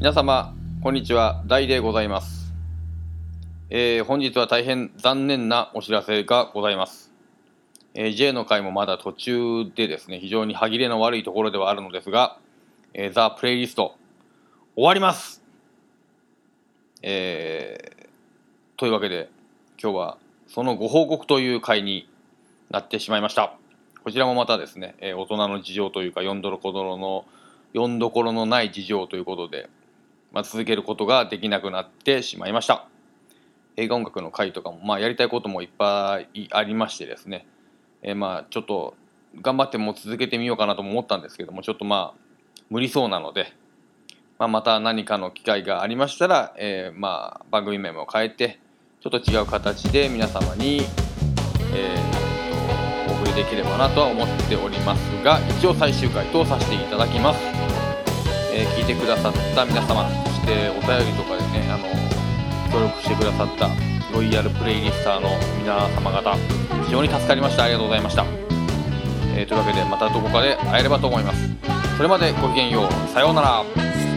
皆様こんにちは。大でございます、えー本日は大変残念なお知らせがございます、えー J の回もまだ途中でですね非常に歯切れの悪いところではあるのですが、えーザ・プレイリスト終わります。えーというわけで今日はそのご報告という回になってしまいました。こちらもまたですね、えー大人の事情というか、よんどろこどろの、よんどころのない事情ということで、まあ、続けることができなくなってしまいました。映画音楽の回とかも、まあ、やりたいこともいっぱいありましてですね、えーまあ、ちょっと、頑張っても続けてみようかなとも思ったんですけども、ちょっとまあ、無理そうなので、まあ、また何かの機会がありましたら、えーまあ、番組名も変えて、ちょっと違う形で皆様に、えーお送りできればなとは思っておりますが一応最終回とさせていただきます、えー聞いてくださった皆様そしてお便りとかでねあの協力してくださったロイヤルプレイリスターの皆様方非常に助かりました。ありがとうございました、えーというわけでまたどこかで会えればと思います。それまでごきげんよう。さようなら。